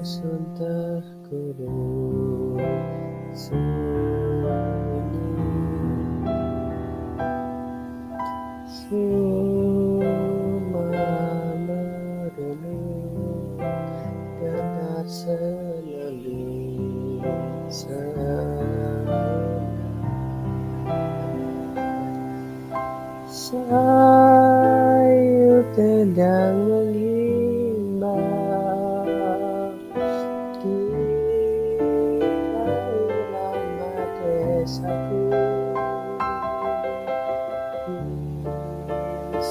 sun terkurung sunyi merenung Sayur tendang mengimbau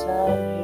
love you.